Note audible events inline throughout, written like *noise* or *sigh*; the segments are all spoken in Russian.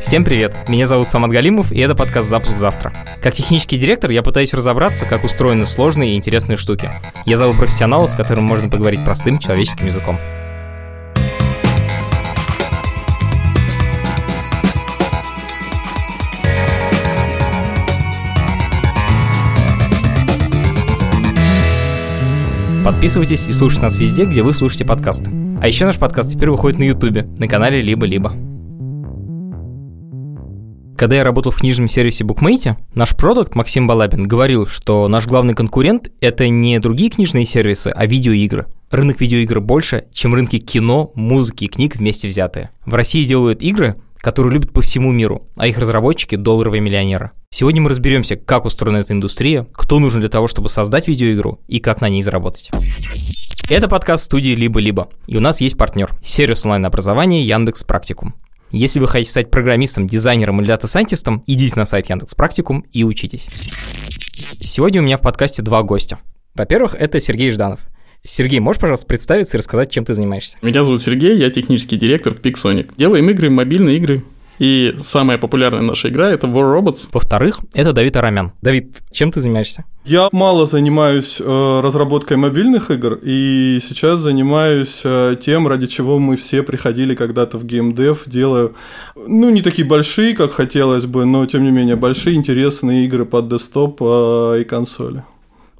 Всем привет! Меня зовут Самат Галимов, и это подкаст «Запуск завтра». Как технический директор я пытаюсь разобраться, как устроены сложные и интересные штуки. Я зову профессионала, с которым можно поговорить простым человеческим языком. Подписывайтесь и слушайте нас везде, где вы слушаете подкасты. А еще наш подкаст теперь выходит на Ютубе, на канале «Либо-либо». Когда я работал в книжном сервисе Bookmate, наш продукт Максим Балабин говорил, что наш главный конкурент — это не другие книжные сервисы, а видеоигры. Рынок видеоигр больше, чем рынки кино, музыки и книг вместе взятые. В России делают игры, которые любят по всему миру, а их разработчики – долларовые миллионеры. Сегодня мы разберемся, как устроена эта индустрия, кто нужен для того, чтобы создать видеоигру и как на ней заработать. Это подкаст студии «Либо-либо», и у нас есть партнер – сервис онлайн-образования Яндекс Практикум. Если вы хотите стать программистом, дизайнером или дата-сайентистом, идите на сайт Яндекс Практикум и учитесь. Сегодня у меня в подкасте два гостя. Во-первых, это Сергей Жданов – Сергей, можешь, пожалуйста, представиться и рассказать, чем ты занимаешься? Меня зовут Сергей, я технический директор в Pixonic. Делаем игры, мобильные игры, и самая популярная наша игра — это War Robots. Во-вторых, это Давид Арамян. Давид, чем ты занимаешься? Я мало занимаюсь э, разработкой мобильных игр, и сейчас занимаюсь э, тем, ради чего мы все приходили когда-то в геймдев. Делаю, ну, не такие большие, как хотелось бы, но, тем не менее, большие интересные игры под десктоп э, и консоли.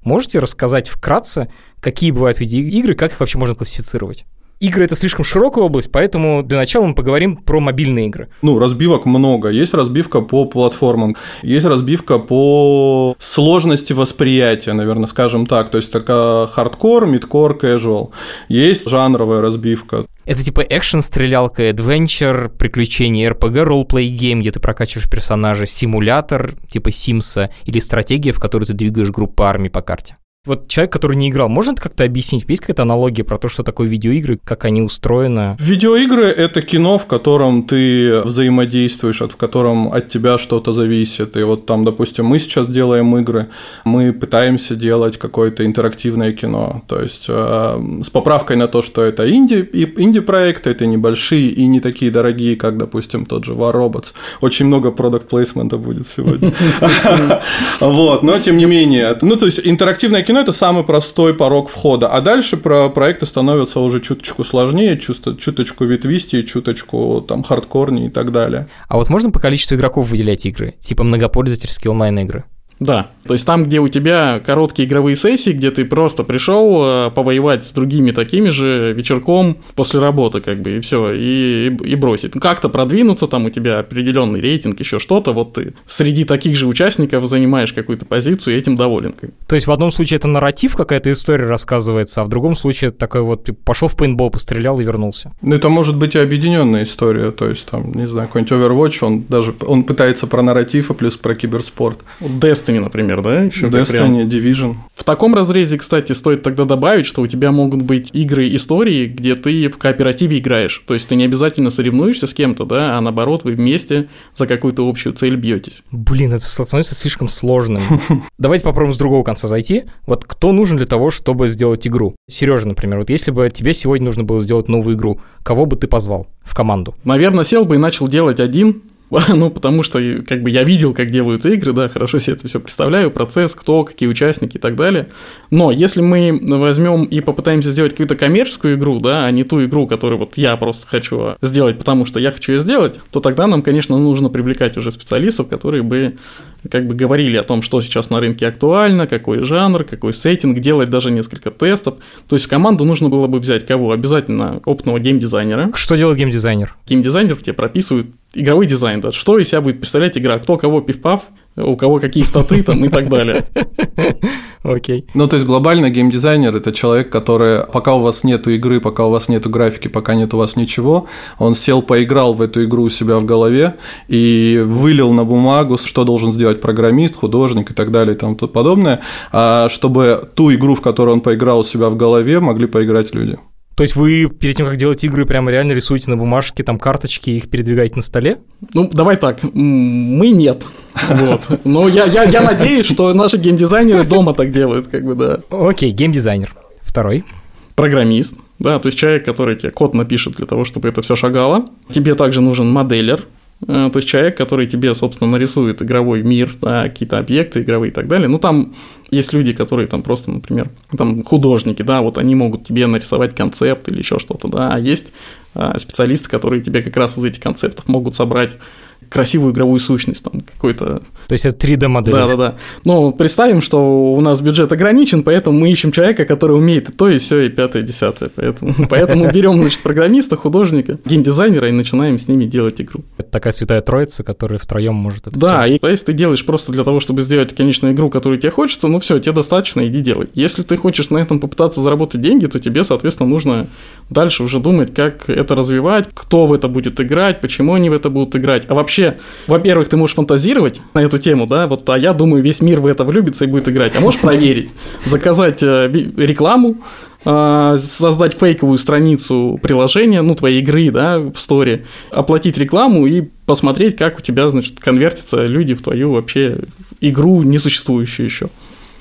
Можете рассказать вкратце, какие бывают видеоигры, как их вообще можно классифицировать? Игры — это слишком широкая область, поэтому для начала мы поговорим про мобильные игры. Ну, разбивок много. Есть разбивка по платформам, есть разбивка по сложности восприятия, наверное, скажем так. То есть, такая хардкор, мидкор, casual. Есть жанровая разбивка. Это типа экшен, стрелялка, adventure, приключения, RPG, role-play game, где ты прокачиваешь персонажа, симулятор, типа Симса, или стратегия, в которой ты двигаешь группу армий по карте. Вот человек, который не играл, может как-то объяснить? Есть какая-то аналогия про то, что такое видеоигры, как они устроены? Видеоигры — это кино, в котором ты взаимодействуешь, от в котором от тебя что-то зависит. И вот там, допустим, мы сейчас делаем игры, мы пытаемся делать какое-то интерактивное кино. То есть э, с поправкой на то, что это инди, инди-проекты, это небольшие и не такие дорогие, как, допустим, тот же War Robots. Очень много продукт плейсмента будет сегодня. *laughs* *laughs* Вот, но тем не менее. Ну, то есть интерактивное кино это самый простой порог входа, а дальше про проекты становятся уже чуточку сложнее, чуточку ветвистее, чуточку там хардкорнее и так далее. А вот можно по количеству игроков выделять игры, типа многопользовательские онлайн-игры? Да, то есть там, где у тебя короткие игровые сессии, где ты просто пришел э, повоевать с другими такими же вечерком после работы, как бы, и все, и, и бросить. Как-то продвинуться, там у тебя определенный рейтинг, еще что-то, вот ты среди таких же участников занимаешь какую-то позицию и этим доволен. То есть в одном случае это нарратив, какая-то история рассказывается, а в другом случае это такой вот, ты пошел в пейнтбол, пострелял и вернулся. Ну, это может быть и объединенная история, то есть там, не знаю, какой-нибудь Overwatch, он даже, он пытается про нарратив, а плюс про киберспорт. Destiny Destiny, например, да? Еще Destiny, Division. В таком разрезе, кстати, стоит тогда добавить, что у тебя могут быть игры истории, где ты в кооперативе играешь. То есть ты не обязательно соревнуешься с кем-то, да, а наоборот, вы вместе за какую-то общую цель бьетесь. Блин, это становится слишком сложным. *laughs* Давайте попробуем с другого конца зайти. Вот кто нужен для того, чтобы сделать игру? Сережа, например, вот если бы тебе сегодня нужно было сделать новую игру, кого бы ты позвал в команду? Наверное, сел бы и начал делать один, *laughs* ну, потому что как бы я видел, как делают игры, да, хорошо себе это все представляю, процесс, кто, какие участники и так далее. Но если мы возьмем и попытаемся сделать какую-то коммерческую игру, да, а не ту игру, которую вот я просто хочу сделать, потому что я хочу ее сделать, то тогда нам, конечно, нужно привлекать уже специалистов, которые бы как бы говорили о том, что сейчас на рынке актуально, какой жанр, какой сеттинг, делать даже несколько тестов. То есть в команду нужно было бы взять кого? Обязательно опытного геймдизайнера. Что делает геймдизайнер? Геймдизайнер тебе прописывает игровой дизайн, да, что из себя будет представлять игра, кто кого пивпав, у кого какие статы там и так далее. *laughs* Окей. Ну, то есть глобально геймдизайнер – это человек, который, пока у вас нету игры, пока у вас нету графики, пока нет у вас ничего, он сел, поиграл в эту игру у себя в голове и вылил на бумагу, что должен сделать программист, художник и так далее и тому подобное, а чтобы ту игру, в которую он поиграл у себя в голове, могли поиграть люди. То есть вы перед тем, как делать игры, прямо реально рисуете на бумажке там карточки и их передвигаете на столе? Ну, давай так, мы нет. Вот. Но я, я, я надеюсь, что наши геймдизайнеры дома так делают, как бы, да. Окей, геймдизайнер. Второй. Программист. Да, то есть человек, который тебе код напишет для того, чтобы это все шагало. Тебе также нужен моделер, э, то есть человек, который тебе, собственно, нарисует игровой мир, да, какие-то объекты игровые и так далее. Ну, там есть люди, которые там просто, например, там художники, да, вот они могут тебе нарисовать концепт или еще что-то, да, а есть а, специалисты, которые тебе как раз из этих концептов могут собрать красивую игровую сущность, там какой-то... То есть это 3D-модель. Да-да-да. Но представим, что у нас бюджет ограничен, поэтому мы ищем человека, который умеет и то, и все, и пятое, и десятое. Поэтому, *laughs* поэтому берем, значит, программиста, художника, геймдизайнера и начинаем с ними делать игру. Это такая святая троица, которая втроем может это Да, всё. и то есть ты делаешь просто для того, чтобы сделать конечную игру, которую тебе хочется, ну все, тебе достаточно, иди делай. Если ты хочешь на этом попытаться заработать деньги, то тебе, соответственно, нужно дальше уже думать, как это развивать, кто в это будет играть, почему они в это будут играть. А вообще, во-первых, ты можешь фантазировать на эту тему, да, вот, а я думаю, весь мир в это влюбится и будет играть. А можешь проверить, заказать э, рекламу, э, создать фейковую страницу приложения, ну, твоей игры, да, в сторе, оплатить рекламу и посмотреть, как у тебя, значит, конвертятся люди в твою вообще игру, несуществующую еще.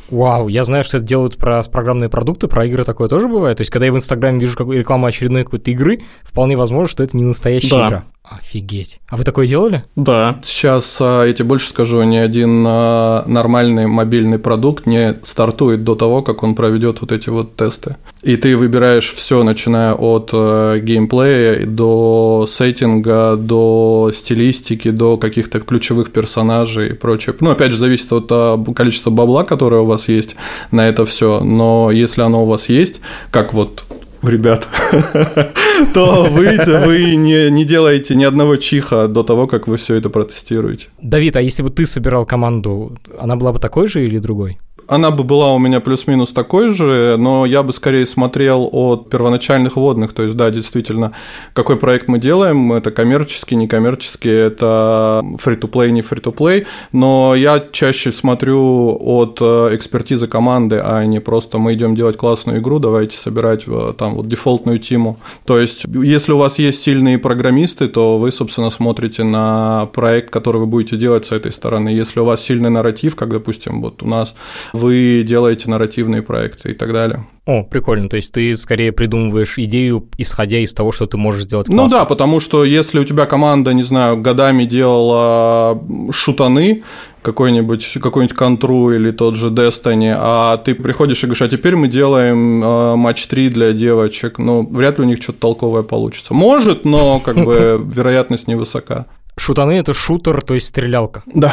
Вау, я знаю, что это делают про программные продукты, про игры такое тоже бывает. То есть, когда я в Инстаграме вижу какую рекламу очередной какой-то игры, вполне возможно, что это не настоящая Да. игра. Офигеть. А вы такое делали? Да, Сейчас, а, я тебе больше скажу, ни один а, нормальный мобильный продукт не стартует до того, как он проведет вот эти вот тесты. И ты выбираешь все, начиная от э, геймплея до сеттинга, до стилистики, до каких-то ключевых персонажей и прочее. Ну, опять же, зависит от а, количества бабла, которое у вас есть на это все. Но если оно у вас есть, как вот ребят, *laughs* то вы, вы не, не делаете ни одного чиха до того, как вы все это протестируете. Давид, а если бы ты собирал команду, она была бы такой же или другой? Она бы была у меня плюс-минус такой же, но я бы скорее смотрел от первоначальных вводных. То есть, да, действительно, какой проект мы делаем, это коммерческий, некоммерческий, это фри-то-плей, не фри-то-плей. Но я чаще смотрю от э, экспертизы команды, а не просто мы идем делать классную игру, давайте собирать э, там вот дефолтную тиму. То есть, если у вас есть сильные программисты, то вы, собственно, смотрите на проект, который вы будете делать с этой стороны. Если у вас сильный нарратив, как, допустим, вот у нас вы делаете нарративные проекты и так далее. О, прикольно. То есть ты скорее придумываешь идею, исходя из того, что ты можешь сделать Ну классно. да, потому что если у тебя команда, не знаю, годами делала шутаны, какой-нибудь какой-нибудь контру или тот же Destiny, а ты приходишь и говоришь, а теперь мы делаем э, матч 3 для девочек, ну, вряд ли у них что-то толковое получится. Может, но как бы *laughs* вероятность невысока. Шутаны — это шутер, то есть стрелялка. Да.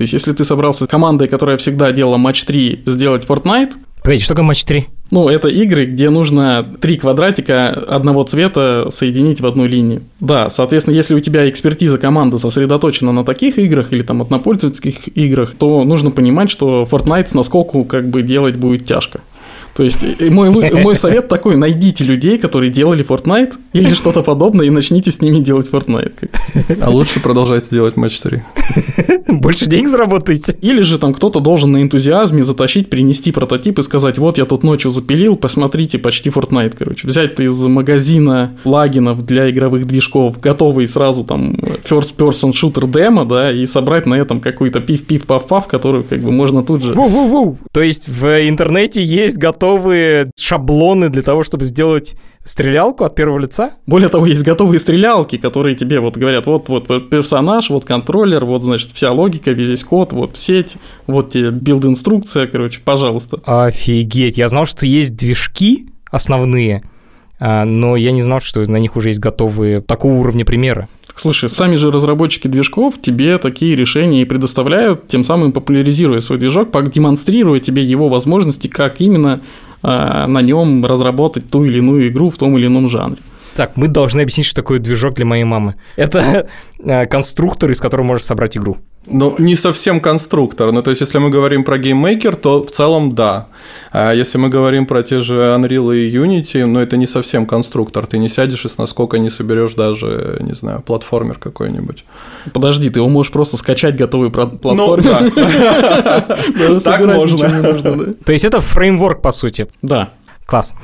То есть если ты собрался с командой, которая всегда делала матч 3, сделать Fortnite, Погоди, что такое матч 3? Ну, это игры, где нужно три квадратика одного цвета соединить в одну линию. Да, соответственно, если у тебя экспертиза команды сосредоточена на таких играх или там однопользовательских играх, то нужно понимать, что Fortnite с наскоку как бы делать будет тяжко. То есть мой, мой совет такой, найдите людей, которые делали Fortnite или что-то подобное, и начните с ними делать Fortnite. А лучше продолжайте делать матч 3. Больше денег заработаете. Или же там кто-то должен на энтузиазме затащить, принести прототип и сказать, вот я тут ночью запилил, посмотрите, почти Fortnite, короче. Взять из магазина плагинов для игровых движков готовый сразу там first person shooter демо, да, и собрать на этом какой-то пиф-пиф-паф-паф, который как бы можно тут же... Ву-ву-ву. То есть в интернете есть готовые шаблоны для того, чтобы сделать стрелялку от первого лица? Более того, есть готовые стрелялки, которые тебе вот говорят, вот, вот, вот персонаж, вот контроллер, вот, значит, вся логика, весь код, вот сеть, вот тебе билд-инструкция, короче, пожалуйста. Офигеть. Я знал, что есть движки основные, а, но я не знал, что на них уже есть готовые такого уровня примеры. Слушай, сами же разработчики движков тебе такие решения и предоставляют, тем самым популяризируя свой движок, демонстрируя тебе его возможности, как именно э, на нем разработать ту или иную игру в том или ином жанре. Так, мы должны объяснить, что такое движок для моей мамы. Это *laughs* э, конструктор, из которого можешь собрать игру. Ну, не совсем конструктор. Ну, то есть, если мы говорим про GameMaker, то в целом да. А если мы говорим про те же Unreal и Unity, ну, это не совсем конструктор. Ты не сядешь и с наскоку не соберешь даже, не знаю, платформер какой-нибудь. Подожди, ты его можешь просто скачать готовый Ну, платформер. да. *laughs* Даже Так можно. да. То есть это фреймворк, по сути. Да. Класс.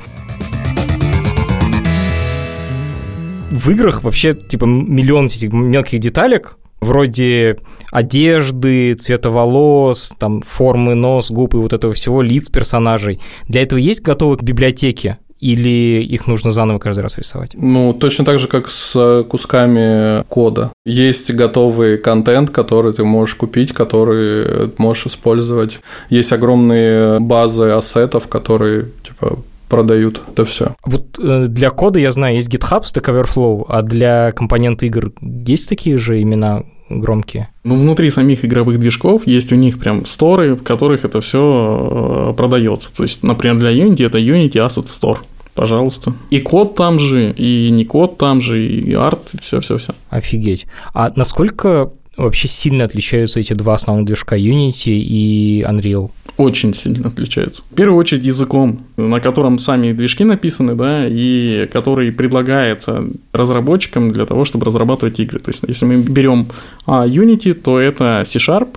В играх вообще, типа, миллион этих мелких деталек, вроде одежды, цвета волос, там, формы нос, губ и вот этого всего, лиц персонажей. Для этого есть готовые библиотеки? или их нужно заново каждый раз рисовать? Ну, точно так же, как с кусками кода. Есть готовый контент, который ты можешь купить, который можешь использовать. Есть огромные базы ассетов, которые типа продают это все. Вот э, для кода, я знаю, есть GitHub, Stack Overflow, а для компонент игр есть такие же имена громкие? Ну, внутри самих игровых движков есть у них прям сторы, в которых это все э, продается. То есть, например, для Unity это Unity Asset Store. Пожалуйста. И код там же, и не код там же, и арт, и все-все-все. Офигеть. А насколько вообще сильно отличаются эти два основных движка Unity и Unreal? Очень сильно отличаются. В первую очередь языком, на котором сами движки написаны, да, и который предлагается разработчикам для того, чтобы разрабатывать игры. То есть, если мы берем а, Unity, то это C-Sharp,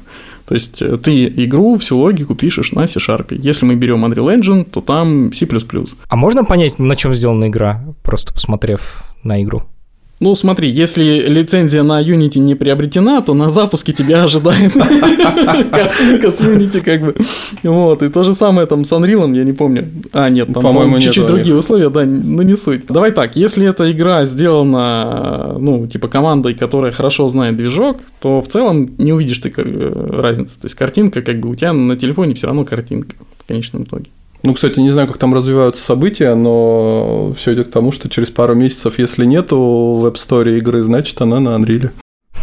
то есть ты игру, всю логику пишешь на C-Sharp. Если мы берем Unreal Engine, то там C++. А можно понять, на чем сделана игра, просто посмотрев на игру? Ну, смотри, если лицензия на Unity не приобретена, то на запуске тебя ожидает *laughs* картинка с Unity, как бы. Вот, и то же самое там с Unreal, я не помню. А, нет, там, по-моему, чуть-чуть другие условия, да, ну не суть. Давай так, если эта игра сделана, ну, типа командой, которая хорошо знает движок, то в целом не увидишь ты э, разницы. То есть картинка, как бы у тебя на телефоне все равно картинка в конечном итоге. Ну, кстати, не знаю, как там развиваются события, но все идет к тому, что через пару месяцев, если нету в App Store игры, значит, она на Unreal.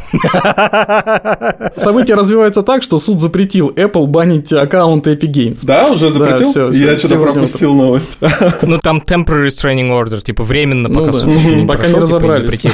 *laughs* События развиваются так, что суд запретил Apple банить аккаунты Epic Games. Да, уже запретил? Да, все, Я что-то пропустил новость. Ну, там temporary restraining order, типа временно, пока ну, суд еще не Пока не разобрались.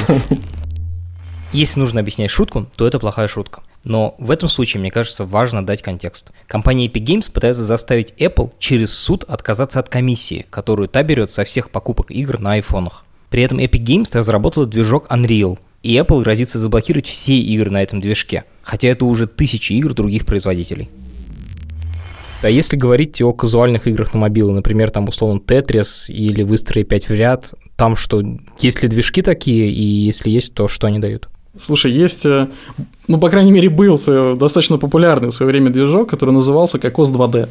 Если нужно объяснять шутку, то это плохая шутка. Но в этом случае, мне кажется, важно дать контекст. Компания Epic Games пытается заставить Apple через суд отказаться от комиссии, которую та берет со всех покупок игр на айфонах. При этом Epic Games разработала движок Unreal, и Apple грозится заблокировать все игры на этом движке, хотя это уже тысячи игр других производителей. А если говорить о казуальных играх на мобилы, например, там условно Tetris или Выстрой 5 в ряд, там что, есть ли движки такие, и если есть, то что они дают? Слушай, есть, э, ну, по крайней мере, был достаточно популярный в свое время движок, который назывался Кокос 2D.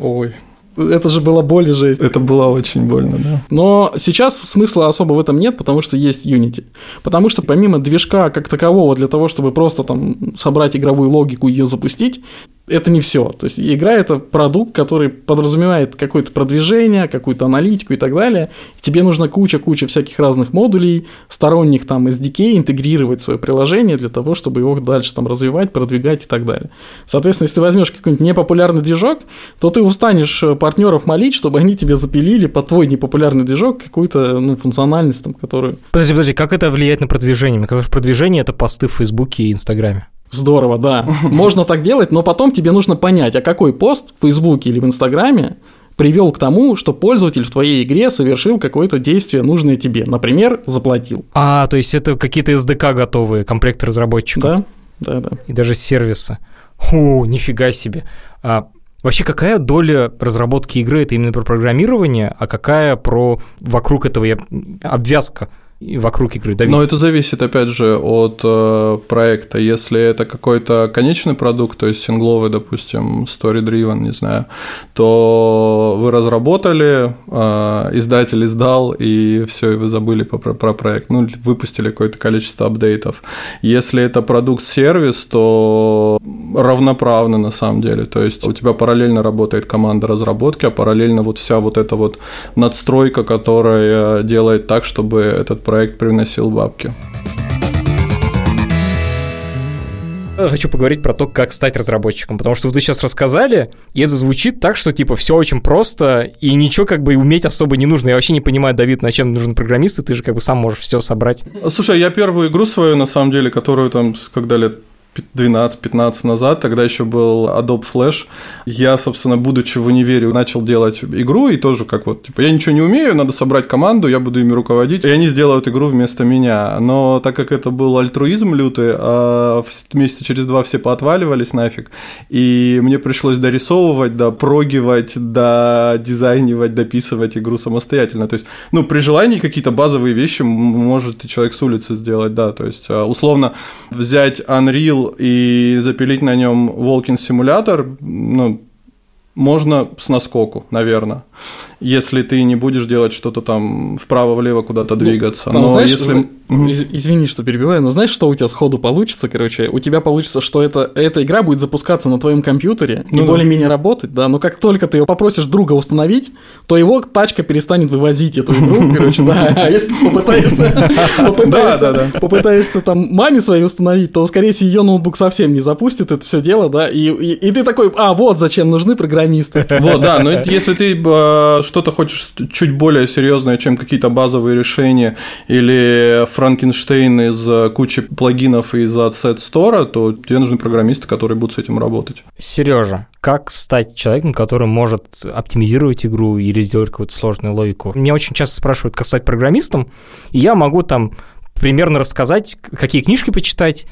Ой. Это же было боль и жесть. Это было очень больно, да. Но сейчас смысла особо в этом нет, потому что есть Unity. Потому что помимо движка как такового для того, чтобы просто там собрать игровую логику и ее запустить, это не все. То есть игра это продукт, который подразумевает какое-то продвижение, какую-то аналитику и так далее. тебе нужна куча-куча всяких разных модулей, сторонних там SDK, интегрировать в свое приложение для того, чтобы его дальше там развивать, продвигать и так далее. Соответственно, если ты возьмешь какой-нибудь непопулярный движок, то ты устанешь э, партнеров молить, чтобы они тебе запилили под твой непопулярный движок какую-то ну, функциональность, там, которую... Подожди, подожди, как это влияет на продвижение? Мне кажется, продвижение – это посты в Фейсбуке и Инстаграме. Здорово, да. *laughs* Можно так делать, но потом тебе нужно понять, а какой пост в Фейсбуке или в Инстаграме привел к тому, что пользователь в твоей игре совершил какое-то действие, нужное тебе. Например, заплатил. А, то есть это какие-то SDK готовые, комплекты разработчиков. Да, да, да. И даже сервисы. О, нифига себе. А, Вообще, какая доля разработки игры это именно про программирование, а какая про вокруг этого обвязка? Вокруг игры давить. Но это зависит, опять же, от э, проекта. Если это какой-то конечный продукт, то есть сингловый, допустим, story-driven, не знаю, то вы разработали, э, издатель издал, и все, и вы забыли про, про проект. Ну, выпустили какое-то количество апдейтов. Если это продукт-сервис, то равноправно на самом деле. То есть у тебя параллельно работает команда разработки, а параллельно вот вся вот эта вот надстройка, которая делает так, чтобы этот проект приносил бабки. Хочу поговорить про то, как стать разработчиком, потому что вы сейчас рассказали, и это звучит так, что типа все очень просто, и ничего как бы уметь особо не нужно. Я вообще не понимаю, Давид, на чем нужен программист, и ты же как бы сам можешь все собрать. Слушай, я первую игру свою, на самом деле, которую там, когда лет 12-15 назад, тогда еще был Adobe Flash. Я, собственно, будучи в универе, начал делать игру, и тоже как вот, типа, я ничего не умею, надо собрать команду, я буду ими руководить, и они сделают игру вместо меня. Но так как это был альтруизм лютый, а месяца через два все поотваливались нафиг, и мне пришлось дорисовывать, да, прогивать, да, дизайнивать, дописывать игру самостоятельно. То есть, ну, при желании какие-то базовые вещи может человек с улицы сделать, да, то есть, а, условно, взять Unreal и запилить на нем Волкин симулятор, ну, можно с наскоку, наверное. Если ты не будешь делать что-то там вправо-влево куда-то Ну, двигаться. там, Но знаешь, если... из- Извини, что перебиваю, но знаешь, что у тебя сходу получится, короче? У тебя получится, что это, эта игра будет запускаться на твоем компьютере и Ну да. более-менее работать, да, но как только ты ее попросишь друга установить, то его тачка перестанет вывозить эту игру, *laughs* короче, да, а если ты попытаешься, *laughs* попытаешься, там маме своей установить, то, скорее всего, ее ноутбук совсем не запустит это все дело, да, и, и, и ты такой, а, вот зачем нужны программисты. Вот, да, но если ты э, что-то хочешь чуть более серьезное, чем какие-то базовые решения или Франкенштейн из э, кучи плагинов из от Set Store, то тебе нужны программисты, которые будут с этим работать. Сережа, как стать человеком, который может оптимизировать игру или сделать какую-то сложную логику? Меня очень часто спрашивают, как стать программистом, и я могу там примерно рассказать, какие книжки почитать,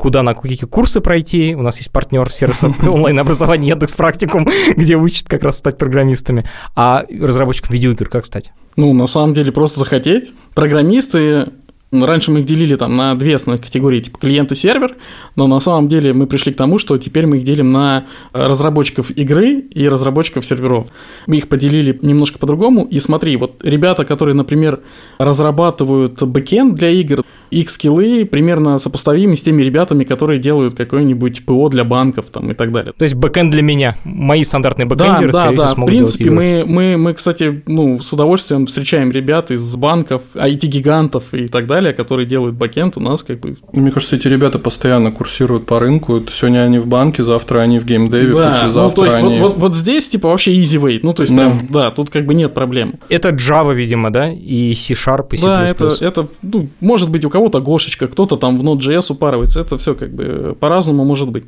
куда на какие курсы пройти. У нас есть партнер сервиса *laughs* онлайн-образования Яндекс Практикум, *laughs* где учат как раз стать программистами. А разработчиком видеоигр как стать? Ну, на самом деле, просто захотеть. Программисты, раньше мы их делили там на две основные категории, типа клиент и сервер, но на самом деле мы пришли к тому, что теперь мы их делим на э, разработчиков игры и разработчиков серверов. Мы их поделили немножко по-другому, и смотри, вот ребята, которые, например, разрабатывают бэкенд для игр, их скиллы примерно сопоставимы с теми ребятами, которые делают какое-нибудь ПО для банков там и так далее. То есть бэкэнд для меня. Мои стандартные бэкэндеры, да, скорее да, всего, да. В принципе, мы, мы, мы, кстати, ну, с удовольствием встречаем ребят из банков, IT-гигантов и так далее, которые делают бэкенд у нас как бы... Мне кажется, эти ребята постоянно курсируют по рынку. Сегодня они в банке, завтра они в геймдеве, Да, ну, послезавтра то есть вот, они... вот, вот здесь типа вообще easy way, ну, то есть Да. прям, да, тут как бы нет проблем. Это Java, видимо, да? И C-Sharp, и C++. Да, это, это ну, может быть у кого-то Гошечка, кто-то там в Node.js упарывается, это все как бы по-разному может быть.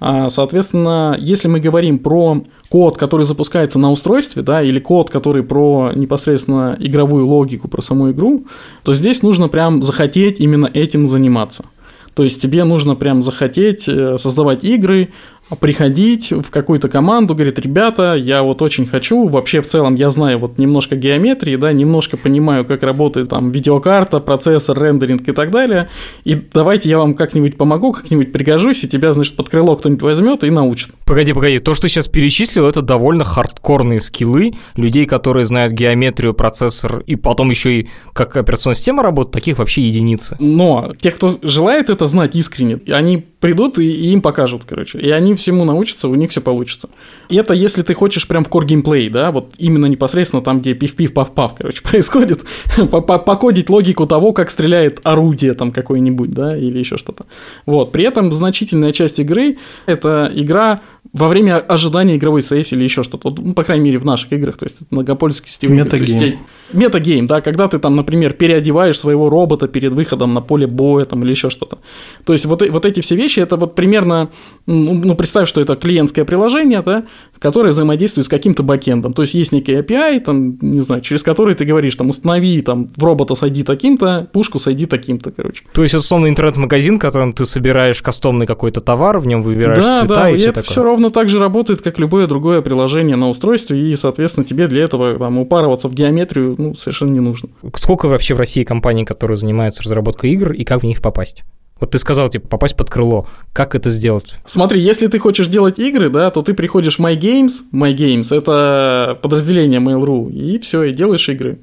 А, соответственно, если мы говорим про код, который запускается на устройстве, да, или код, который про непосредственно игровую логику, про саму игру, то здесь нужно прям захотеть именно этим заниматься. То есть тебе нужно прям захотеть э, создавать игры, приходить в какую-то команду, говорит, ребята, я вот очень хочу, вообще в целом я знаю вот немножко геометрии, да, немножко понимаю, как работает там видеокарта, процессор, рендеринг и так далее, и давайте я вам как-нибудь помогу, как-нибудь пригожусь, и тебя, значит, под крыло кто-нибудь возьмет и научит. Погоди, погоди, то, что ты сейчас перечислил, это довольно хардкорные скиллы людей, которые знают геометрию, процессор, и потом еще и как операционная система работает, таких вообще единицы. Но те, кто желает это знать искренне, они придут и, и им покажут, короче. И они всему научатся, у них все получится. И это если ты хочешь прям в core геймплей, да, вот именно непосредственно там, где пив-пив, пав-пав, короче, *laughs* происходит, по- по- покодить логику того, как стреляет орудие там какое-нибудь, да, или еще что-то. Вот. При этом значительная часть игры – это игра во время ожидания игровой сессии или еще что-то. Ну, по крайней мере, в наших играх, то есть это. То есть Метагейм. Метагейм, да, когда ты там, например, переодеваешь своего робота перед выходом на поле боя там или еще что-то. То есть вот, вот эти все вещи, это вот примерно, ну, ну, представь, что это клиентское приложение, да, которое взаимодействует с каким-то бэкэндом. То есть есть некий API, там, не знаю, через который ты говоришь, там, установи там в робота сойди таким-то, пушку сойди таким-то, короче. То есть, условно, интернет-магазин, в котором ты собираешь кастомный какой-то товар, в нем выбираешь да, цвета да, и и все это такое. все ровно так же работает, как любое другое приложение на устройстве, и, соответственно, тебе для этого там, упарываться в геометрию ну, совершенно не нужно. Сколько вообще в России компаний, которые занимаются разработкой игр, и как в них попасть? Вот ты сказал, типа, попасть под крыло. Как это сделать? Смотри, если ты хочешь делать игры, да, то ты приходишь в My Games. My Games это подразделение Mail.ru, и все, и делаешь игры.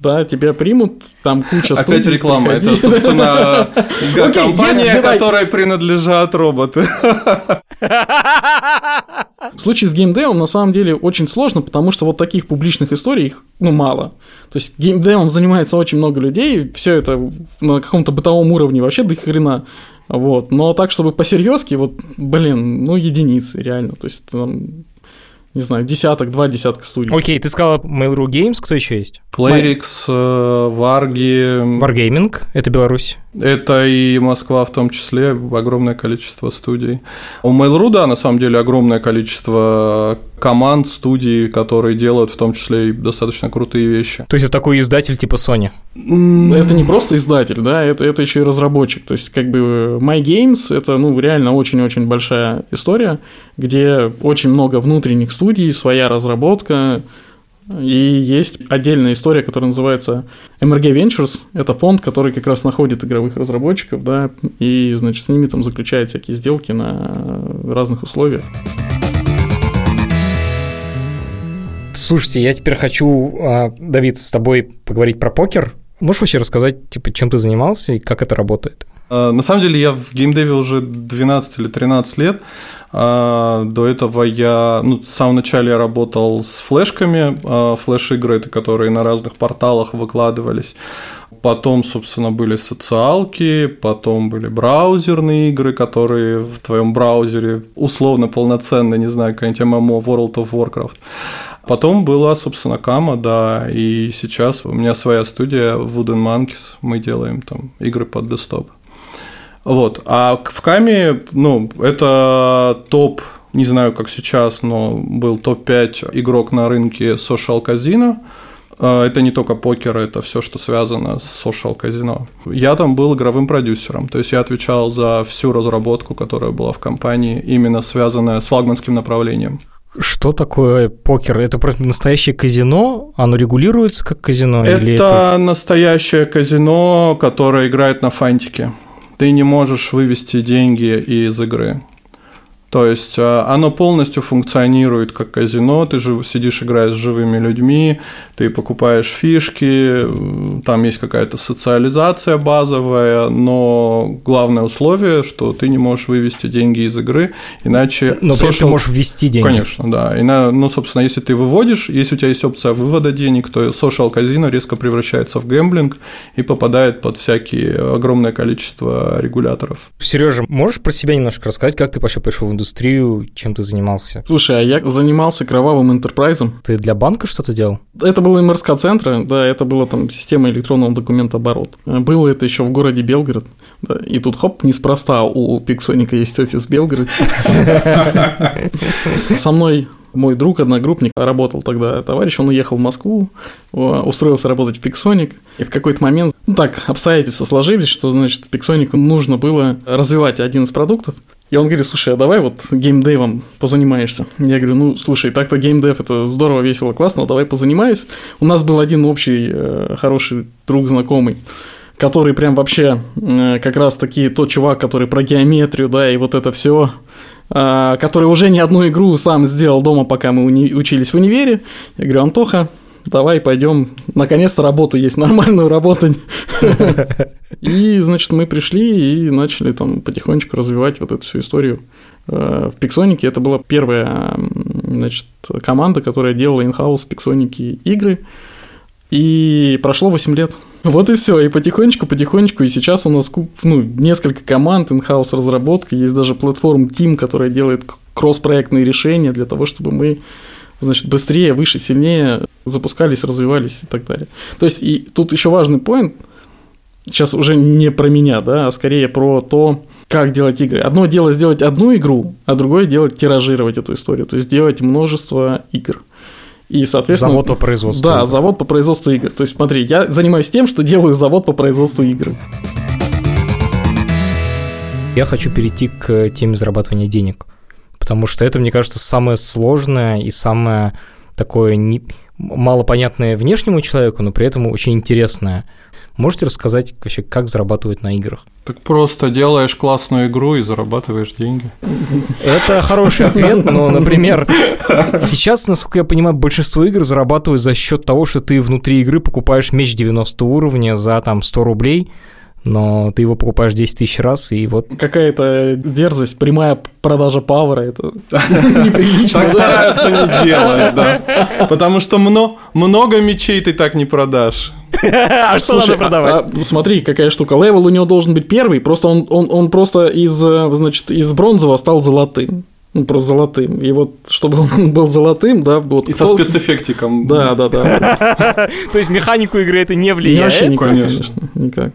Да, тебя примут, там куча Опять студий, реклама. приходи. Это, собственно, *laughs* компания, которой принадлежат роботы. В случае с геймдевом на самом деле очень сложно, потому что вот таких публичных историй их ну, мало. То есть геймдевом занимается очень много людей, все это на каком-то бытовом уровне вообще до хрена. Вот. Но так, чтобы посерьезки, вот, блин, ну, единицы, реально. То есть, там, не знаю, десяток, два десятка студий. Окей, ты сказал Mail.ru Games, кто еще есть? Playrix, э, Варги. Wargaming, это Беларусь. Это и Москва в том числе, огромное количество студий. У Mail.ru, да, на самом деле огромное количество команд, студий, которые делают в том числе и достаточно крутые вещи. То есть это такой издатель типа Sony. Это не просто издатель, да, это, это еще и разработчик. То есть, как бы My Games это, ну, реально очень-очень большая история, где очень много внутренних студий, своя разработка. И есть отдельная история, которая называется MRG Ventures. Это фонд, который как раз находит игровых разработчиков, да, и, значит, с ними там заключает всякие сделки на разных условиях. Слушайте, я теперь хочу, а, Давид, с тобой поговорить про покер. Можешь вообще рассказать, типа, чем ты занимался и как это работает? А, на самом деле я в геймдеве уже 12 или 13 лет. А, до этого я, ну, в самом начале я работал с флешками, флеш-игры, это которые на разных порталах выкладывались. Потом, собственно, были социалки, потом были браузерные игры, которые в твоем браузере условно полноценно, не знаю, какая-нибудь MMO World of Warcraft. Потом была, собственно, Кама, да, и сейчас у меня своя студия Wooden Monkeys, мы делаем там игры под десктоп. Вот, а в Каме, ну, это топ, не знаю, как сейчас, но был топ-5 игрок на рынке Social Casino – а, это не только покер, это все, что связано с social казино. Я там был игровым продюсером, то есть я отвечал за всю разработку, которая была в компании, именно связанная с флагманским направлением. Что такое покер? Это настоящее казино? Оно регулируется как казино? Это, или это настоящее казино, которое играет на фантике. Ты не можешь вывести деньги из игры. То есть э, оно полностью функционирует как казино, ты же сидишь, играешь с живыми людьми, ты покупаешь фишки, там есть какая-то социализация базовая, но главное условие, что ты не можешь вывести деньги из игры, иначе... Но social... ты можешь ввести деньги. Конечно, да. И, ну, собственно, если ты выводишь, если у тебя есть опция вывода денег, то social казино резко превращается в гэмблинг и попадает под всякие огромное количество регуляторов. Сережа, можешь про себя немножко рассказать, как ты вообще пришел в индустрию, чем ты занимался? Слушай, а я занимался кровавым интерпрайзом. Ты для банка что-то делал? Это было МРСК центра, да, это была там система электронного документооборота. Было это еще в городе Белгород. Да, и тут хоп, неспроста у Пиксоника есть офис в Белгороде. Со мной мой друг, одногруппник, работал тогда товарищ, он уехал в Москву, устроился работать в Pixonic, и в какой-то момент, ну так, обстоятельства сложились, что, значит, Pixonic нужно было развивать один из продуктов, и он говорит, слушай, а давай вот геймдевом позанимаешься. Я говорю, ну, слушай, так-то геймдев это здорово, весело, классно, давай позанимаюсь. У нас был один общий э, хороший друг, знакомый, который прям вообще э, как раз таки тот чувак, который про геометрию, да, и вот это все, э, который уже не одну игру сам сделал дома, пока мы уни- учились в универе. Я говорю, Антоха, давай пойдем, наконец-то работу есть, нормальную работу. *laughs* И, значит, мы пришли и начали там потихонечку развивать вот эту всю историю. Э, в Пиксонике это была первая, значит, команда, которая делала инхаус Пиксоники игры. И прошло 8 лет. *laughs* Вот и все. И потихонечку, потихонечку. И сейчас у нас ну, несколько команд инхаус разработки. Есть даже платформ Team, которая делает кросс-проектные решения для того, чтобы мы значит, быстрее, выше, сильнее запускались, развивались и так далее. То есть, и тут еще важный поинт, сейчас уже не про меня, да, а скорее про то, как делать игры. Одно дело сделать одну игру, а другое дело тиражировать эту историю, то есть делать множество игр. И, соответственно... Завод по производству Да, игр. завод по производству игр. То есть, смотри, я занимаюсь тем, что делаю завод по производству игр. Я хочу перейти к теме зарабатывания денег потому что это, мне кажется, самое сложное и самое такое не... малопонятное внешнему человеку, но при этом очень интересное. Можете рассказать вообще, как зарабатывать на играх? Так просто делаешь классную игру и зарабатываешь деньги. Это хороший ответ, но, например, *laughs* сейчас, насколько я понимаю, большинство игр зарабатывают за счет того, что ты внутри игры покупаешь меч 90 уровня за там 100 рублей, но ты его покупаешь 10 тысяч раз, и вот... Какая-то дерзость, прямая продажа пауэра, это *laughs* неприлично. Так стараются не делать, да. Потому что много мечей ты так не продашь. А что надо продавать? А, смотри, какая штука. Левел у него должен быть первый, просто он, он, он просто из, э, значит, из бронзового стал золотым ну, просто золотым. И вот, чтобы он *laughs* был золотым, да, вот. И со спецэффектиком. Да, да, да. *laughs* То есть механику игры это не влияет? Вообще никак, конечно, никак.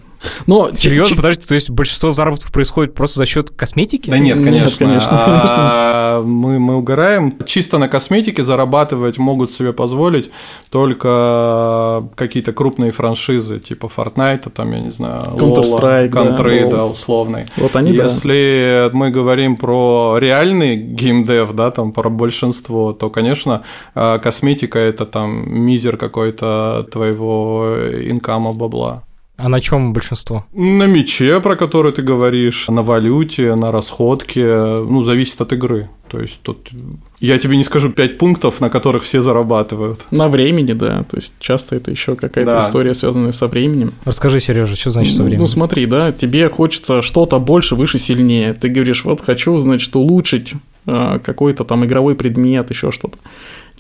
Но серьезно, подожди, то есть большинство заработков происходит просто за счет косметики? Да нет, конечно. Нет, конечно, а, Мы, мы угораем. Чисто на косметике зарабатывать могут себе позволить только какие-то крупные франшизы, типа Fortnite, там, я не знаю, Counter-Strike, Contrey, да, да, условный. Вот они, Если да. мы говорим про реальный геймдев, да, там про большинство, то, конечно, а, косметика это там мизер какой-то твоего инкама бабла. А на чем большинство? На мече, про который ты говоришь, на валюте, на расходке, ну, зависит от игры. То есть тут я тебе не скажу 5 пунктов, на которых все зарабатывают. На времени, да. То есть часто это еще какая-то Да. история, связанная со временем. Расскажи, Сережа, что значит со временем? Ну смотри, да, тебе хочется что-то больше, выше, сильнее. Ты говоришь, вот хочу, значит, улучшить э, какой-то там игровой предмет, еще что-то.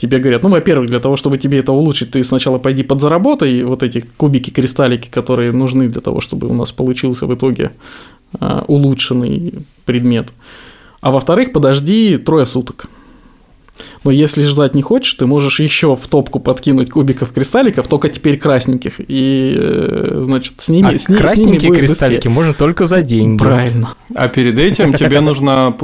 Тебе говорят, ну, во-первых, для того, чтобы тебе это улучшить, ты сначала пойди подзаработай вот эти кубики, кристаллики, которые нужны для того, чтобы у нас получился в итоге э, улучшенный предмет. А во-вторых, подожди трое суток. Но если ждать не хочешь, ты можешь еще в топку подкинуть кубиков кристалликов, только теперь красненьких. И, э, значит, с ними, а с, ни- с ними красненькие кристаллики быстрее. можно только за деньги. Правильно. А перед этим *laughs* тебе нужно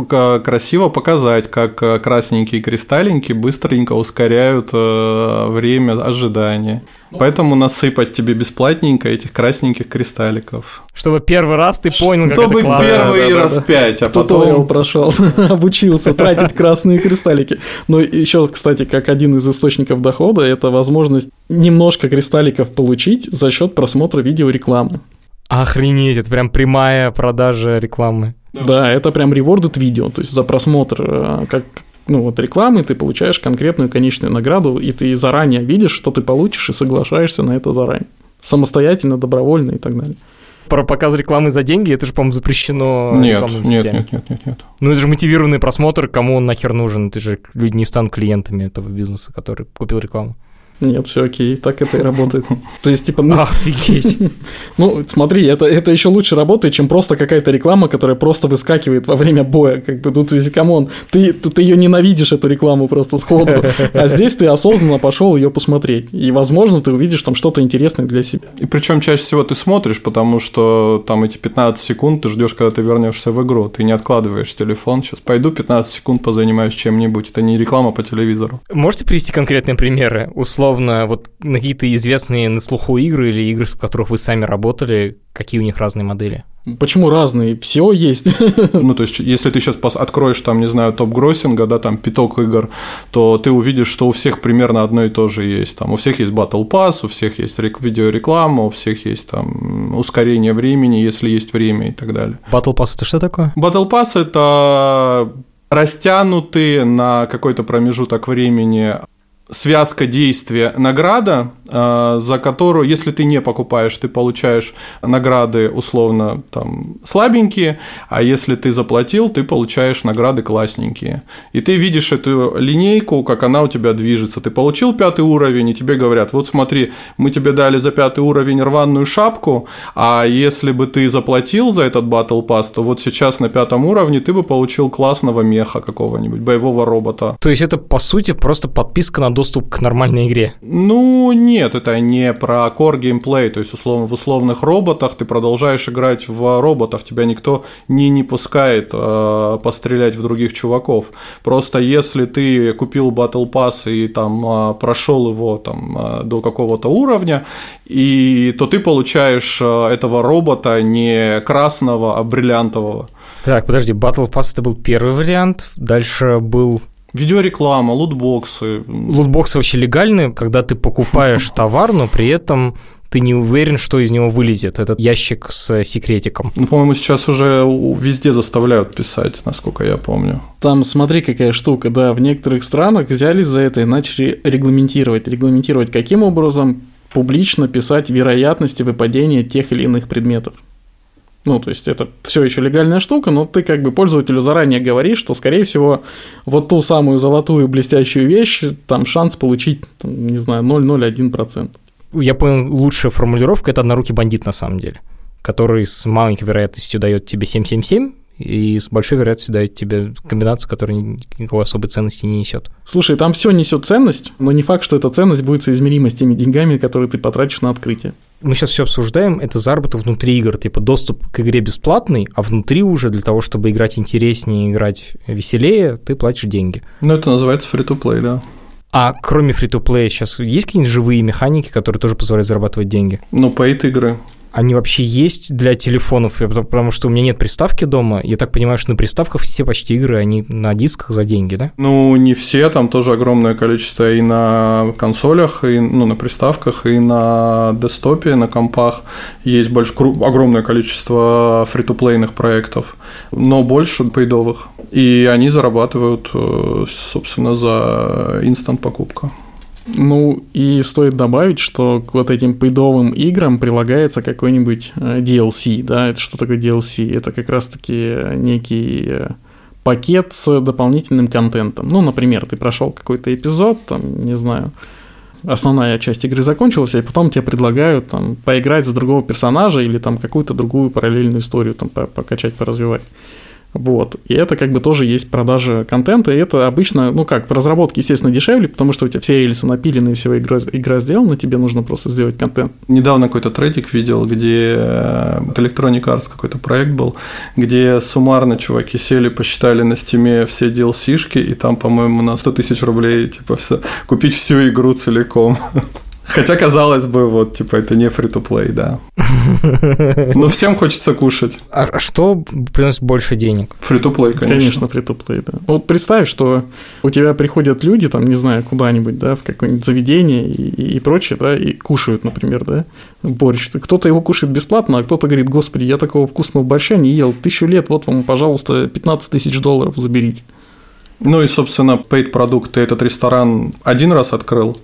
красиво показать, как э, красненькие кристаллинки быстренько ускоряют э, время ожидания. Поэтому насыпать тебе бесплатненько этих красненьких кристалликов. Чтобы первый раз ты понял, как Чтобы это классно. первый да, раз да. пять, а Туториал потом... прошел, *laughs* обучился тратить красные кристаллики. Но еще, кстати, как один из источников дохода, это возможность немножко кристалликов получить за счет просмотра видеорекламы. Охренеть, это прям прямая продажа рекламы. Да, это прям rewarded видео, то есть за просмотр э, как ну вот рекламы ты получаешь конкретную конечную награду, и ты заранее видишь, что ты получишь, и соглашаешься на это заранее. Самостоятельно, добровольно и так далее. Про показ рекламы за деньги, это же, по-моему, запрещено Нет, нет, нет, нет, нет, нет. Ну, это же мотивированный просмотр, кому он нахер нужен? Это же люди не станут клиентами этого бизнеса, который купил рекламу. Нет, все окей, так это и работает. То есть, типа, ну, Офигеть. *laughs* Ну, смотри, это, это еще лучше работает, чем просто какая-то реклама, которая просто выскакивает во время боя. Как бы, ну, то есть, come on, ты, ты, ты ее ненавидишь, эту рекламу просто сходу. А здесь ты осознанно пошел ее посмотреть. И, возможно, ты увидишь там что-то интересное для себя. И причем чаще всего ты смотришь, потому что там эти 15 секунд ты ждешь, когда ты вернешься в игру. Ты не откладываешь телефон. Сейчас пойду 15 секунд позанимаюсь чем-нибудь. Это не реклама по телевизору. Можете привести конкретные примеры? Условно, вот на какие-то известные на слуху игры или игры, в которых вы сами работали, какие у них разные модели? Почему разные? Все есть. *laughs* Ну, то есть, если ты сейчас откроешь, там, не знаю, топ гроссинга, да, там, пяток игр, то ты увидишь, что у всех примерно одно и то же есть. Там, у всех есть Battle Pass, у всех есть рек- видеореклама, у всех есть там ускорение времени, если есть время и так далее. Battle Pass это что такое? Battle Pass – это растянутые на какой-то промежуток времени связка действия награда, за которую, если ты не покупаешь, ты получаешь награды условно там слабенькие, а если ты заплатил, ты получаешь награды классненькие. И ты видишь эту линейку, как она у тебя движется. Ты получил пятый уровень, и тебе говорят, вот смотри, мы тебе дали за пятый уровень рваную шапку, а если бы ты заплатил за этот Battle Pass, то вот сейчас на пятом уровне ты бы получил классного меха какого-нибудь, боевого робота. То есть это, по сути, просто подписка на доступ к нормальной игре. Ну, нет, это не про core геймплей, то есть условно, в условных роботах ты продолжаешь играть в роботов, тебя никто не, не пускает э, пострелять в других чуваков. Просто если ты купил Battle Pass и там э, прошел его там э, до какого-то уровня, и, то ты получаешь э, этого робота не красного, а бриллиантового. Так, подожди, Battle Pass это был первый вариант, дальше был Видеореклама, лутбоксы. лутбоксы вообще легальны, когда ты покупаешь *laughs* товар, но при этом ты не уверен, что из него вылезет этот ящик с секретиком. Ну, по-моему, сейчас уже везде заставляют писать, насколько я помню. Там смотри, какая штука, да, в некоторых странах взялись за это и начали регламентировать. Регламентировать каким образом публично писать вероятности выпадения тех или иных предметов. Ну, то есть это все еще легальная штука, но ты как бы пользователю заранее говоришь, что, скорее всего, вот ту самую золотую блестящую вещь, там шанс получить, там, не знаю, 0,01%. Я понял, лучшая формулировка – это однорукий бандит на самом деле, который с маленькой вероятностью дает тебе 777, и с большой вероятностью дает тебе комбинацию, которая никакой особой ценности не несет. Слушай, там все несет ценность, но не факт, что эта ценность будет соизмерима с теми деньгами, которые ты потратишь на открытие. Мы сейчас все обсуждаем, это заработок внутри игр, типа доступ к игре бесплатный, а внутри уже для того, чтобы играть интереснее, играть веселее, ты платишь деньги. Ну, это называется free-to-play, да. А кроме фри-то-плея сейчас есть какие-нибудь живые механики, которые тоже позволяют зарабатывать деньги? Ну, paid игры. Они вообще есть для телефонов, потому что у меня нет приставки дома. Я так понимаю, что на приставках все почти игры, они на дисках за деньги, да? Ну, не все, там тоже огромное количество и на консолях, и ну, на приставках, и на десктопе, на компах есть больше, огромное количество фри-то-плейных проектов, но больше пейдовых. И они зарабатывают, э, собственно, за инстант покупку. Ну, и стоит добавить, что к вот этим пейдовым играм прилагается какой-нибудь э, DLC, да, это что такое DLC? Это как раз-таки некий э, пакет с дополнительным контентом. Ну, например, ты прошел какой-то эпизод, там, не знаю, основная часть игры закончилась, и потом тебе предлагают там поиграть за другого персонажа или там какую-то другую параллельную историю там покачать, поразвивать. Вот. И это как бы тоже есть продажа контента, и это обычно, ну как, в разработке, естественно, дешевле, потому что у тебя все рельсы напилены, и всего игра, игра сделана, тебе нужно просто сделать контент. Недавно какой-то тредик видел, где э, Electronic Arts какой-то проект был, где суммарно чуваки сели, посчитали на стиме все DLC -шки, и там, по-моему, на 100 тысяч рублей, типа, все, купить всю игру целиком. *laughs* Хотя, казалось бы, вот, типа, это не free-to-play, да. *laughs* Но всем хочется кушать. А что приносит больше денег? Free-to-play, конечно. Конечно, free-to-play, да. Вот представь, что у тебя приходят люди, там, не знаю, куда-нибудь, да, в какое-нибудь заведение и, и прочее, да, и кушают, например, да, борщ. Кто-то его кушает бесплатно, а кто-то говорит, господи, я такого вкусного борща не ел тысячу лет, вот вам, пожалуйста, 15 тысяч долларов заберите. Ну и, собственно, paid продукт ты этот ресторан один раз открыл,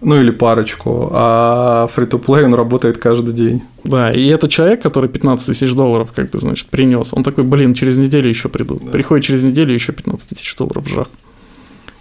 ну или парочку, а free-to-play он работает каждый день. Да, и этот человек, который 15 тысяч долларов, как бы, значит, принес, он такой, блин, через неделю еще приду. Да. Приходит через неделю еще 15 тысяч долларов жах.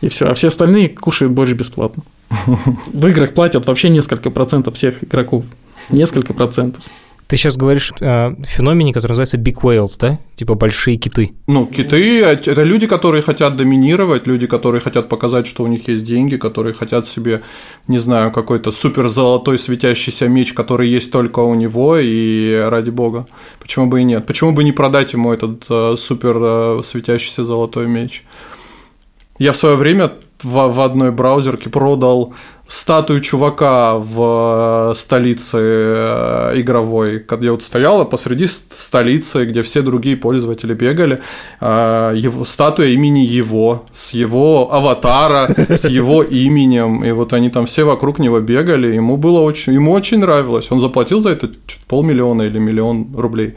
И все. А все остальные кушают борщ бесплатно. *laughs* В играх платят вообще несколько процентов всех игроков. Несколько процентов. Ты сейчас говоришь о феномене, который называется big whales, да? Типа большие киты. Ну, киты – это люди, которые хотят доминировать, люди, которые хотят показать, что у них есть деньги, которые хотят себе, не знаю, какой-то супер золотой светящийся меч, который есть только у него, и ради бога, почему бы и нет? Почему бы не продать ему этот э, супер э, светящийся золотой меч? Я в свое время в, в одной браузерке продал статую чувака в э, столице э, игровой, где вот стояла посреди столицы, где все другие пользователи бегали, э, его, статуя имени его, с его аватара, с его именем, и вот они там все вокруг него бегали, ему было очень, ему очень нравилось, он заплатил за это полмиллиона или миллион рублей.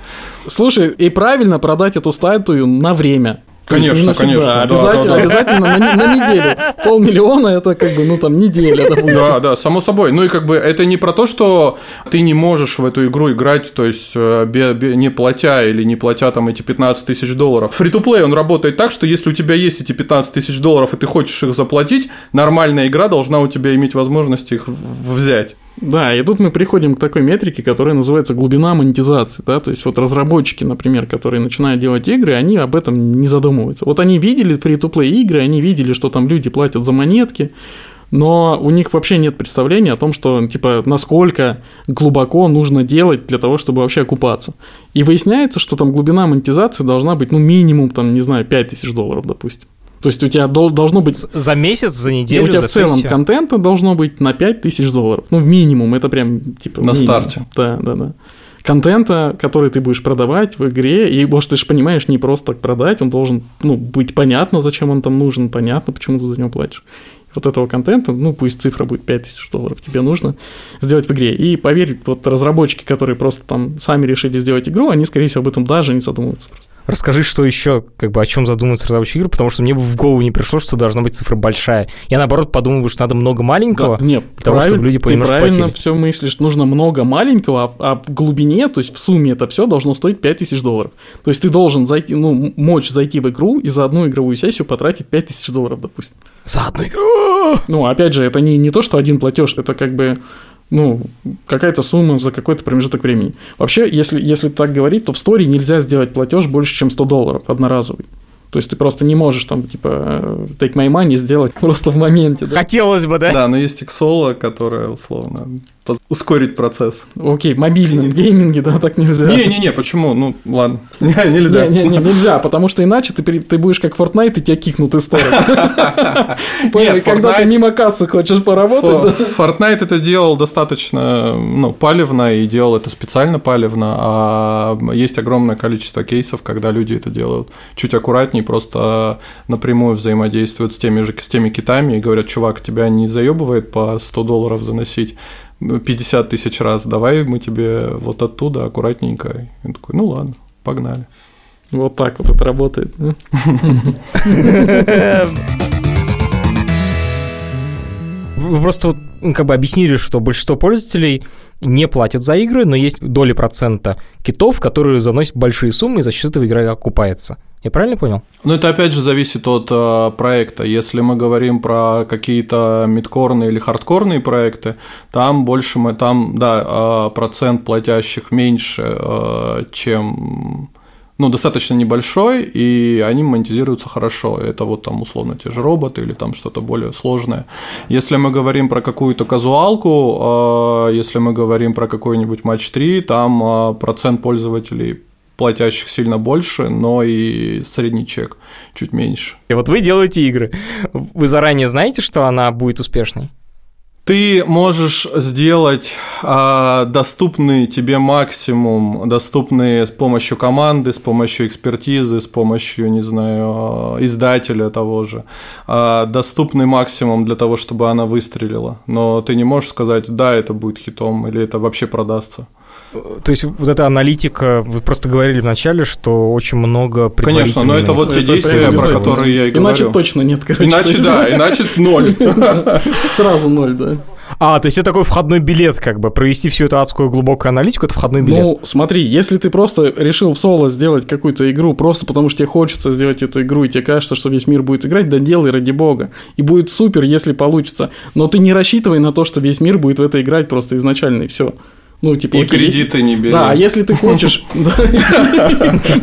Слушай, и правильно продать эту статую на время, Конечно, конечно. Обязательно, да, да, обязательно на, на неделю. Полмиллиона это как бы, ну там неделя, допустим. Да, да, само собой. Ну и как бы это не про то, что ты не можешь в эту игру играть, то есть э, не платя или не платя там эти 15 тысяч долларов. Фри-то-плей он работает так, что если у тебя есть эти 15 тысяч долларов и ты хочешь их заплатить, нормальная игра должна у тебя иметь возможность их взять. Да, и тут мы приходим к такой метрике, которая называется глубина монетизации. Да? То есть вот разработчики, например, которые начинают делать игры, они об этом не задумываются. Вот они видели фри-то-плей игры, они видели, что там люди платят за монетки, но у них вообще нет представления о том, что, типа, насколько глубоко нужно делать для того, чтобы вообще окупаться. И выясняется, что там глубина монетизации должна быть, ну, минимум, там, не знаю, 5000 долларов, допустим. То есть у тебя должно быть... За месяц, за неделю, У тебя в целом сессию. контента должно быть на 5000 долларов. Ну, в минимум, это прям типа... На минимум. старте. Да, да, да. Контента, который ты будешь продавать в игре, и, может, ты же понимаешь, не просто так продать, он должен, ну, быть понятно, зачем он там нужен, понятно, почему ты за него платишь. Вот этого контента, ну, пусть цифра будет 5000 долларов, тебе нужно сделать в игре. И поверь, вот разработчики, которые просто там сами решили сделать игру, они, скорее всего, об этом даже не задумываются просто. Расскажи, что еще, как бы, о чем задумываются разработчики игр, потому что мне бы в голову не пришло, что должна быть цифра большая. Я, наоборот, подумал, что надо много маленького, да, нет, для того, чтобы люди Ты правильно все мыслишь, нужно много маленького, а, а в глубине, то есть в сумме это все должно стоить 5000 долларов. То есть ты должен зайти, ну, мочь зайти в игру и за одну игровую сессию потратить 5000 долларов, допустим. За одну игру! Ну, опять же, это не, не то, что один платеж, это как бы ну, какая-то сумма за какой-то промежуток времени. Вообще, если, если так говорить, то в Story нельзя сделать платеж больше, чем 100 долларов одноразовый. То есть ты просто не можешь там, типа, take my money сделать *laughs* просто в моменте. Да? Хотелось бы, да? Да, но есть Xolo, которая, условно, ускорить процесс. Окей, мобильном гейминге, да, так нельзя. Не-не-не, почему? Ну, ладно. *laughs* Нельзя. Не, не, нельзя, потому что иначе ты, ты будешь как Fortnite, и тебя кикнут из сторон. *laughs* Нет, Когда ты мимо кассы хочешь поработать. Fortnite это делал достаточно ну, палевно и делал это специально палевно, а есть огромное количество кейсов, когда люди это делают чуть аккуратнее, просто напрямую взаимодействуют с теми же с теми китами и говорят, чувак, тебя не заебывает по 100 долларов заносить 50 тысяч раз, давай мы тебе вот оттуда аккуратненько. Он такой, ну ладно, погнали. Вот так вот это работает. Вы просто вот, ну, как бы объяснили, что большинство пользователей не платят за игры, но есть доли процента китов, которые заносят большие суммы, и за счет этого игра окупается. Я правильно понял? Ну, это опять же зависит от э, проекта. Если мы говорим про какие-то мидкорные или хардкорные проекты, там больше мы, там, да, э, процент платящих меньше, э, чем ну, достаточно небольшой, и они монетизируются хорошо. Это вот там условно те же роботы или там что-то более сложное. Если мы говорим про какую-то казуалку, э, если мы говорим про какой-нибудь матч 3, там э, процент пользователей платящих сильно больше, но и средний чек чуть меньше. И вот вы делаете игры. Вы заранее знаете, что она будет успешной? Ты можешь сделать а, доступный тебе максимум, доступный с помощью команды, с помощью экспертизы, с помощью, не знаю, а, издателя того же, а, доступный максимум для того, чтобы она выстрелила. Но ты не можешь сказать, да, это будет хитом или это вообще продастся. То есть вот эта аналитика, вы просто говорили вначале, что очень много Конечно, но это вот те Это действия, про которые я и говорю. Иначе точно нет, короче. Иначе да, *laughs* иначе ноль. *laughs* Сразу ноль, да. А, то есть это такой входной билет, как бы, провести всю эту адскую глубокую аналитику, это входной билет. Ну, смотри, если ты просто решил в соло сделать какую-то игру, просто потому что тебе хочется сделать эту игру, и тебе кажется, что весь мир будет играть, да делай ради бога. И будет супер, если получится. Но ты не рассчитывай на то, что весь мир будет в это играть просто изначально, и все. Ну, типа, И окей, если- кредиты не бери. Да, а если ты хочешь *laughs*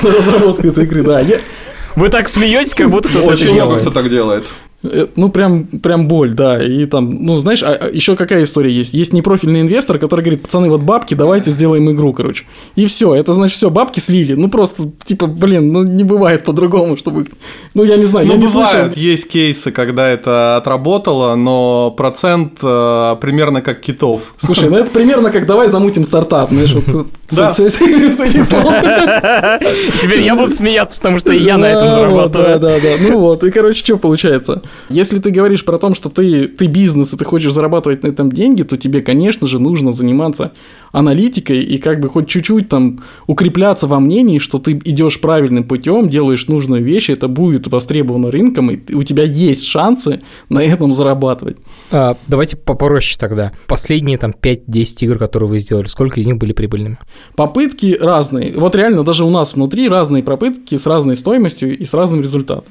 разработку этой игры, да. Вы так смеетесь, как будто кто-то Очень это много делает. кто так делает. Э, Ну, прям, прям боль, да. И там, ну, знаешь, а, еще какая история есть? Есть непрофильный инвестор, который говорит, пацаны, вот бабки, давайте сделаем игру, короче. И все, это значит, все, бабки слили. Ну, просто, типа, блин, ну, не бывает по-другому, чтобы... Ну, я не знаю, Ну, я не бывают, слышал. есть кейсы, когда это отработало, но процент э, примерно как китов. Слушай, ну это примерно как давай замутим стартап, знаешь, вот *laughs* слов. Теперь я буду смеяться, потому что я на этом зарабатываю. Да, да, да. Ну вот, и, короче, что получается? Если ты говоришь про то, что ты, ты бизнес, и ты хочешь зарабатывать на этом деньги, то тебе, конечно же, нужно заниматься аналитикой и как бы хоть чуть-чуть там укрепляться во мнении, что ты идешь правильным путем, делаешь нужные вещи, это будет востребовано рынком, и у тебя есть шансы на этом зарабатывать. А, давайте попроще тогда. Последние там 5-10 игр, которые вы сделали, сколько из них были прибыльными? Попытки разные. Вот реально даже у нас внутри разные попытки с разной стоимостью и с разным результатом.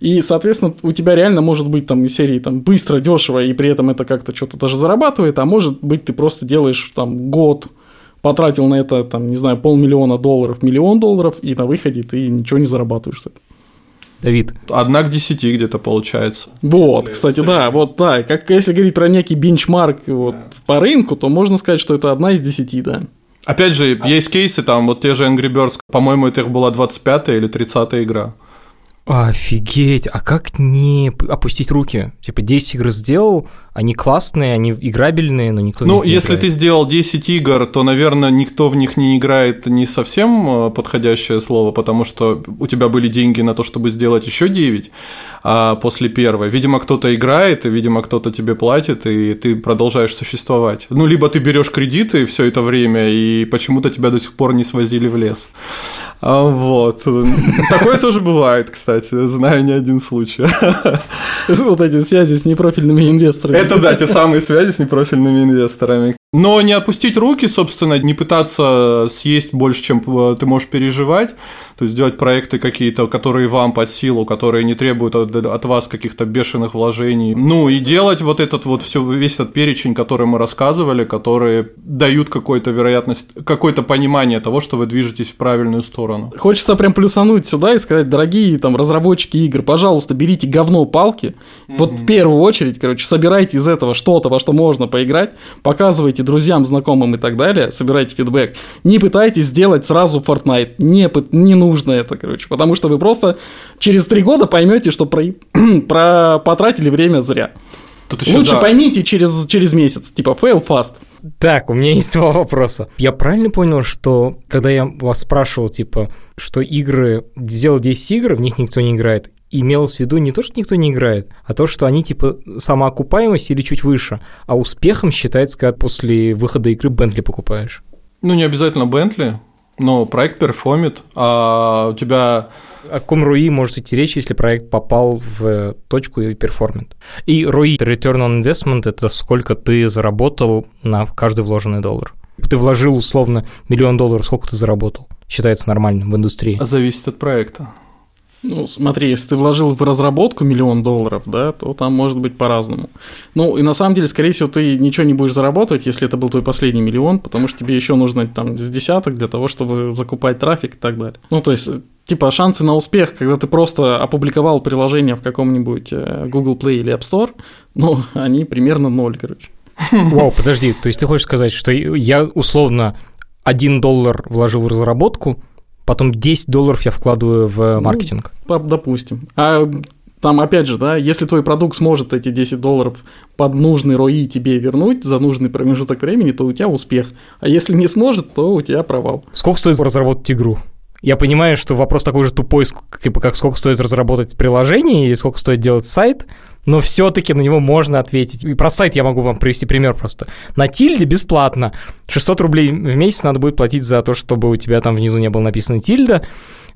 И, соответственно, у тебя реально может быть там из серии там быстро, дешево, и при этом это как-то что-то даже зарабатывает, а может быть ты просто делаешь там год, потратил на это, там, не знаю, полмиллиона долларов, миллион долларов, и на выходе ты ничего не зарабатываешь с этого. Давид, Одна к десяти где-то получается. Вот, кстати, да, вот, да, как если говорить про некий бенчмарк вот, по рынку, то можно сказать, что это одна из десяти, да. Опять же, есть кейсы, там вот те же Angry Birds, по-моему, это их была 25 или 30 игра. Офигеть, а как не опустить руки? Типа 10 игр сделал, они классные, они играбельные, но никто в Ну, них не если играет. ты сделал 10 игр, то, наверное, никто в них не играет не совсем э, подходящее слово, потому что у тебя были деньги на то, чтобы сделать еще 9 а после первой. Видимо, кто-то играет, и, видимо, кто-то тебе платит, и ты продолжаешь существовать. Ну, либо ты берешь кредиты все это время, и почему-то тебя до сих пор не свозили в лес. А, Вот. Такое тоже бывает, кстати. Знаю не один случай. *laughs* Вот эти связи с непрофильными инвесторами. Это да, те самые связи с непрофильными инвесторами. Но не отпустить руки, собственно, не пытаться съесть больше, чем э, ты можешь переживать, то есть делать проекты какие-то, которые вам под силу, которые не требуют от, от вас каких-то бешеных вложений. Ну и делать вот этот вот все, весь этот перечень, который мы рассказывали, которые дают какую-то вероятность, какое-то понимание того, что вы движетесь в правильную сторону. Хочется прям плюсануть сюда и сказать, дорогие там разработчики игр, пожалуйста, берите говно палки. Вот в первую очередь, короче, собирайте из этого что-то, во что можно поиграть, показывайте друзьям, знакомым и так далее, собирайте фидбэк. Не пытайтесь сделать сразу Fortnite. Не, не нужно это, короче. Потому что вы просто через три года поймете, что про, *clears throat* про потратили время зря. Тут еще, Лучше да. поймите через, через месяц, типа fail fast. Так, у меня есть два вопроса. Я правильно понял, что когда я вас спрашивал, типа, что игры, сделал 10 игр, в них никто не играет, имелось в виду не то, что никто не играет, а то, что они типа самоокупаемость или чуть выше, а успехом считается, когда после выхода игры Бентли покупаешь. Ну, не обязательно Бентли, но проект перформит, а у тебя... О каком ROI может идти речь, если проект попал в точку и перформит? И ROI, Return on Investment, это сколько ты заработал на каждый вложенный доллар. Ты вложил условно миллион долларов, сколько ты заработал? Считается нормальным в индустрии. Зависит от проекта. Ну, смотри, если ты вложил в разработку миллион долларов, да, то там может быть по-разному. Ну, и на самом деле, скорее всего, ты ничего не будешь зарабатывать, если это был твой последний миллион, потому что тебе еще нужно там с десяток для того, чтобы закупать трафик и так далее. Ну, то есть, типа, шансы на успех, когда ты просто опубликовал приложение в каком-нибудь э, Google Play или App Store, ну, они примерно ноль, короче. Вау, подожди, то есть ты хочешь сказать, что я условно 1 доллар вложил в разработку, потом 10 долларов я вкладываю в ну, маркетинг. Ну, допустим. А там, опять же, да, если твой продукт сможет эти 10 долларов под нужный ROI тебе вернуть за нужный промежуток времени, то у тебя успех. А если не сможет, то у тебя провал. Сколько стоит разработать игру? Я понимаю, что вопрос такой же тупой, типа как сколько стоит разработать приложение или сколько стоит делать сайт, но все-таки на него можно ответить. И про сайт я могу вам привести пример просто. На тильде бесплатно. 600 рублей в месяц надо будет платить за то, чтобы у тебя там внизу не было написано тильда.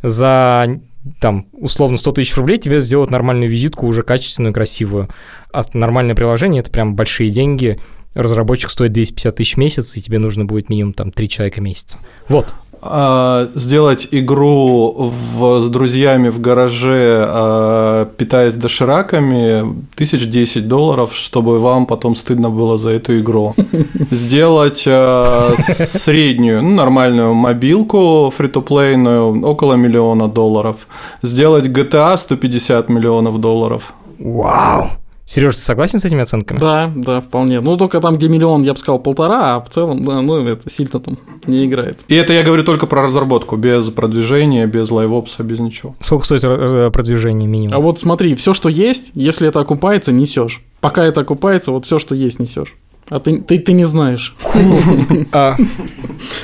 За там, условно, 100 тысяч рублей тебе сделают нормальную визитку, уже качественную, красивую. А нормальное приложение – это прям большие деньги. Разработчик стоит 250 тысяч в месяц, и тебе нужно будет минимум там 3 человека в месяц. Вот. А, сделать игру в, с друзьями в гараже, а, питаясь дошираками, тысяч десять долларов, чтобы вам потом стыдно было за эту игру. *laughs* Сделать а, среднюю, ну, нормальную мобилку фри-то-плейную, около миллиона долларов. Сделать GTA 150 миллионов долларов. Вау! Сереж, ты согласен с этими оценками? Да, да, вполне. Ну, только там, где миллион, я бы сказал, полтора, а в целом, да, ну, это сильно там не играет. И это я говорю только про разработку, без продвижения, без лайвопса, без ничего. Сколько стоит э, продвижение минимум? А вот смотри, все, что есть, если это окупается, несешь. Пока это окупается, вот все, что есть, несешь. А ты, ты, ты не знаешь. А.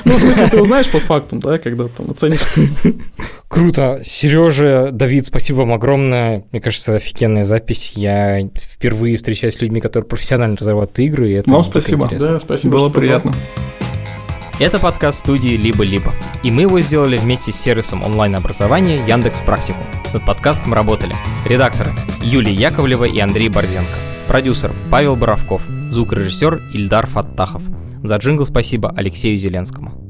Ну, в смысле, ты узнаешь постфактум, да, когда там оценишь. Круто. Сережа, Давид, спасибо вам огромное. Мне кажется, офигенная запись. Я впервые встречаюсь с людьми, которые профессионально разрабатывают игры. И это вам спасибо. Да, спасибо. Было приятно. Это подкаст студии «Либо-либо», и мы его сделали вместе с сервисом онлайн-образования Яндекс Практику. Над подкастом работали редакторы Юлия Яковлева и Андрей Борзенко, продюсер Павел Боровков, звукорежиссер Ильдар Фаттахов. За джингл спасибо Алексею Зеленскому.